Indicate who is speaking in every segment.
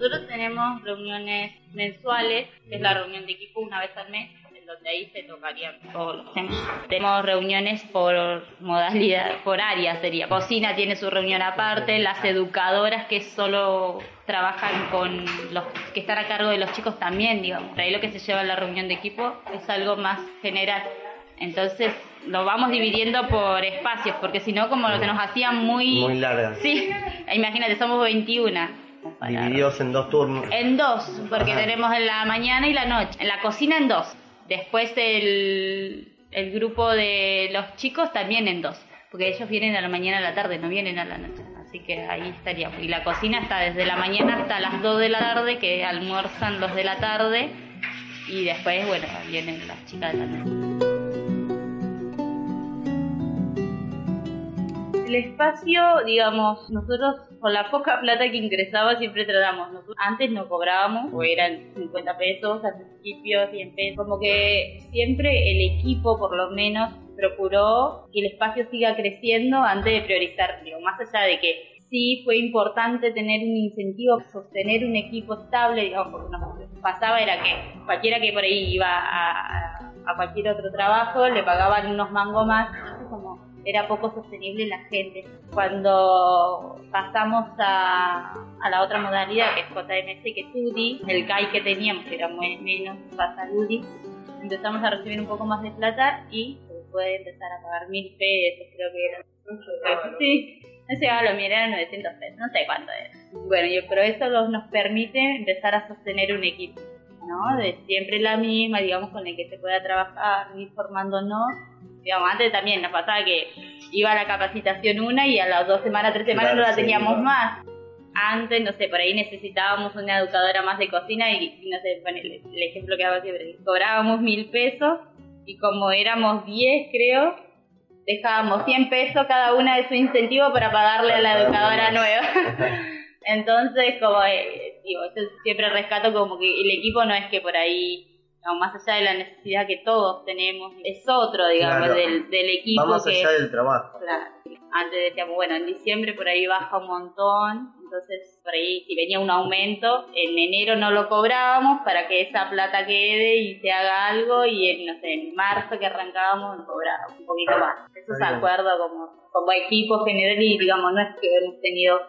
Speaker 1: Nosotros tenemos reuniones mensuales, que es la reunión de equipo una vez al mes, en donde ahí se tocarían todos los temas. Tenemos reuniones por modalidad, por área sería. Cocina tiene su reunión aparte, las educadoras que solo trabajan con los que están a cargo de los chicos también, digamos. Ahí lo que se lleva en la reunión de equipo es algo más general. Entonces lo vamos dividiendo por espacios, porque si no, como lo que nos hacían muy...
Speaker 2: Muy largas.
Speaker 1: Sí, imagínate, somos 21
Speaker 2: Divididos en dos turnos.
Speaker 1: En dos, porque tenemos en la mañana y la noche. En la cocina en dos. Después el, el grupo de los chicos también en dos. Porque ellos vienen a la mañana a la tarde, no vienen a la noche. Así que ahí estaríamos. Y la cocina está desde la mañana hasta las 2 de la tarde, que almuerzan los de la tarde. Y después, bueno, vienen las chicas de la noche. El espacio, digamos, nosotros con la poca plata que ingresaba siempre tratamos. Nosotros antes no cobrábamos, o eran 50 pesos al principio, 100 pesos. Como que siempre el equipo, por lo menos, procuró que el espacio siga creciendo antes de priorizar, más allá de que sí fue importante tener un incentivo, sostener un equipo estable, digamos, porque nos pasaba era que cualquiera que por ahí iba a, a cualquier otro trabajo le pagaban unos mangos más, era poco sostenible la gente. Cuando pasamos a, a la otra modalidad, que es JMS, que es UDI, el CAI que teníamos, que era muy menos, pasa UDI, empezamos a recibir un poco más de plata y se puede empezar a pagar mil pesos, creo que eran. Sí, no sé, lo mío eran 900 pesos, no sé cuánto era. Bueno, pero eso nos permite empezar a sostener un equipo. ¿no? De siempre la misma, digamos, con el que se pueda trabajar, ir formándonos digamos, antes también nos pasaba que iba a la capacitación una y a las dos semanas, tres semanas no la teníamos más. Antes, no sé, por ahí necesitábamos una educadora más de cocina y, no sé, el, el, ejemplo que hago siempre, cobrábamos mil pesos y como éramos diez, creo, dejábamos 100 pesos cada una de su incentivo para pagarle a la educadora nueva. Entonces, como eh, digo, siempre rescato como que el equipo no es que por ahí más allá de la necesidad que todos tenemos, es otro, digamos, del, del, equipo.
Speaker 2: más allá del trabajo.
Speaker 1: Claro. Antes decíamos, bueno, en diciembre por ahí baja un montón, entonces por ahí si venía un aumento, en enero no lo cobrábamos para que esa plata quede y se haga algo, y en, no sé, en marzo que arrancábamos cobrábamos un poquito más. Eso se acuerdo como, como equipo general y digamos, no es que hemos tenido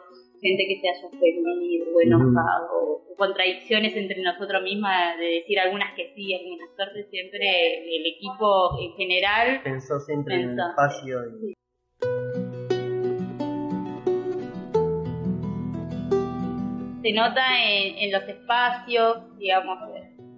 Speaker 1: gente que se haya ofendido o enojado, o contradicciones entre nosotros mismas, de decir algunas que sí, algunas suerte, siempre el equipo en general
Speaker 2: pensó siempre en el espacio. Y...
Speaker 1: Se nota en, en los espacios, digamos,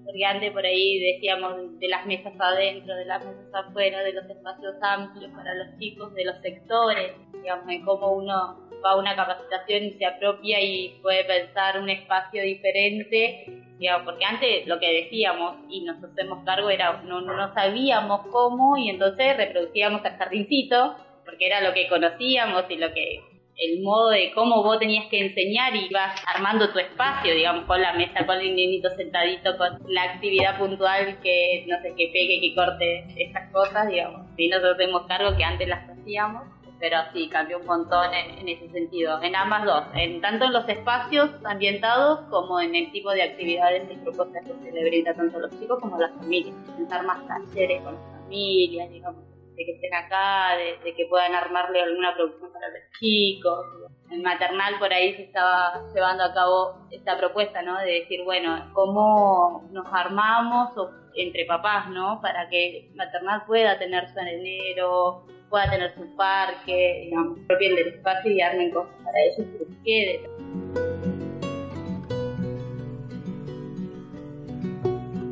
Speaker 1: porque antes por ahí decíamos de las mesas adentro, de las mesas afuera, de los espacios amplios para los chicos, de los sectores, digamos, en cómo uno va a una capacitación y se apropia y puede pensar un espacio diferente, digamos, porque antes lo que decíamos y nos hacemos cargo era no, no sabíamos cómo y entonces reproducíamos el jardincito, porque era lo que conocíamos y lo que el modo de cómo vos tenías que enseñar y ibas armando tu espacio, digamos, con la mesa, con el niñito sentadito, con la actividad puntual que, no sé, que pegue, que corte estas cosas, digamos. Si nosotros tenemos cargo que antes las hacíamos, pero sí, cambió un montón en, ese sentido, en ambas dos, en tanto en los espacios ambientados como en el tipo de actividades y propuestas que se le brinda tanto a los chicos como a las familias, pensar más talleres con las familias, digamos de que estén acá, de, que puedan armarle alguna producción para los chicos. En maternal por ahí se estaba llevando a cabo esta propuesta, ¿no? De decir, bueno, cómo nos armamos entre papás, ¿no? Para que maternal pueda tener su enero, pueda tener su parque, digamos, propio del espacio y armen cosas para ellos que les quede.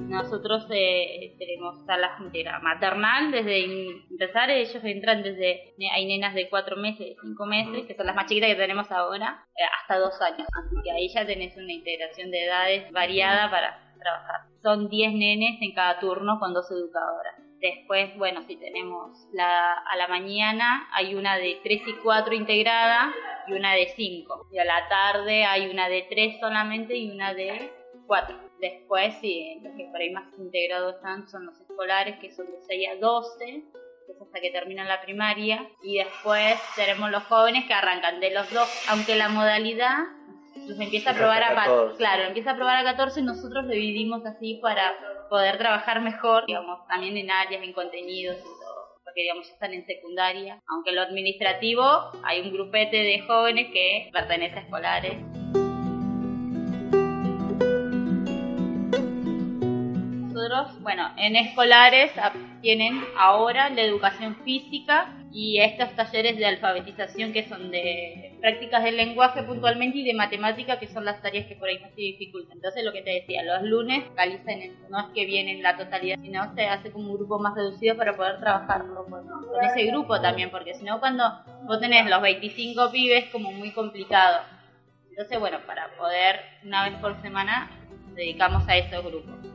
Speaker 1: nosotros eh, tenemos salas de maternal, desde empezar ellos entran desde, hay nenas de 4 meses, 5 meses, que son las más chiquitas que tenemos ahora, eh, hasta 2 años. Así que ahí ya tenés una integración de edades variada para trabajar. Son 10 nenes en cada turno con dos educadoras. Después, bueno, si tenemos la, a la mañana hay una de 3 y 4 integrada y una de 5. Y a la tarde hay una de 3 solamente y una de 4. Después, sí, los que por ahí más integrados están son los escolares, que son de 6 a 12, que es hasta que terminan la primaria. Y después tenemos los jóvenes que arrancan de los dos, aunque la modalidad los empieza a probar a, 14. claro, empieza a probar a 14, nosotros lo dividimos así para poder trabajar mejor, digamos, también en áreas, en contenidos y todo, porque digamos están en secundaria, aunque en lo administrativo hay un grupete de jóvenes que pertenece a escolares. Nosotros, bueno, en escolares tienen ahora la educación física y estos talleres de alfabetización que son de prácticas del lenguaje puntualmente y de matemática que son las tareas que por ahí más se dificultan. Entonces lo que te decía, los lunes calizan eso, no es que vienen la totalidad, sino se hace como un grupo más reducido para poder trabajarlo con, con ese grupo también, porque si no cuando vos tenés los 25 pibes como muy complicado. Entonces bueno, para poder una vez por semana dedicamos a esos grupos.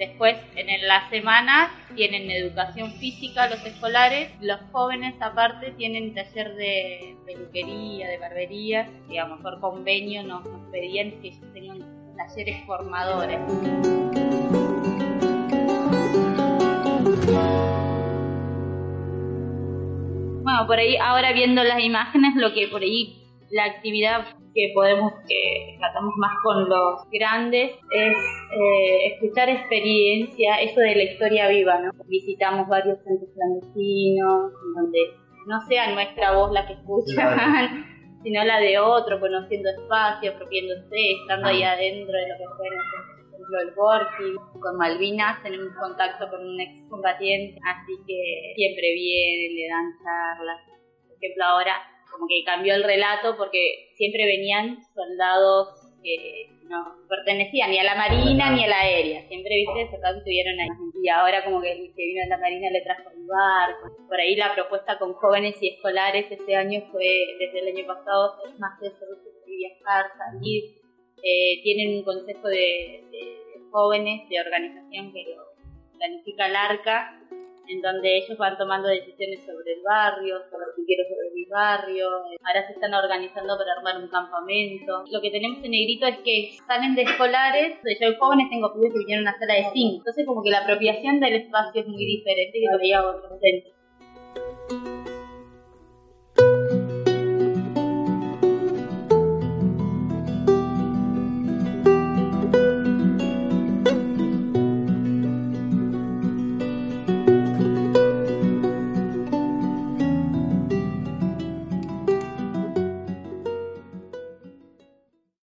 Speaker 1: Después, en la semana tienen educación física los escolares, los jóvenes aparte tienen taller de peluquería, de barbería, digamos, por convenio nos, pedían que ellos tengan talleres formadores. Bueno, por ahí ahora viendo las imágenes, lo que por ahí la actividad que podemos, que tratamos más con los grandes, es eh, escuchar experiencia, eso de la historia viva, ¿no? Visitamos varios centros clandestinos, donde no sea nuestra voz la que escuchan, sino la de otro, conociendo espacio, apropiándose, estando ahí ah. adentro de lo que fue, por ejemplo, el Borgi. Con Malvinas tenemos contacto con un ex combatiente, así que siempre viene, le dan charlas. Por ejemplo, ahora como que cambió el relato porque siempre venían soldados que no pertenecían ni a la marina ni a la aérea, siempre viste soldados estuvieron ahí. Y ahora como que el que vino de la marina le trajo un barco, por ahí la propuesta con jóvenes y escolares este año fue, desde el año pasado, es más eso, de viajar, salir, eh, tienen un consejo de, de, jóvenes de organización que lo planifica el ARCA en donde ellos van tomando decisiones sobre el barrio, sobre lo que quiero sobre mi barrio. Ahora se están organizando para armar un campamento. Lo que tenemos en Negrito es que salen de escolares, yo jóvenes tengo pibes que vinieron a una sala de cinco. Entonces como que la apropiación del espacio es muy diferente que lo veía otros centros.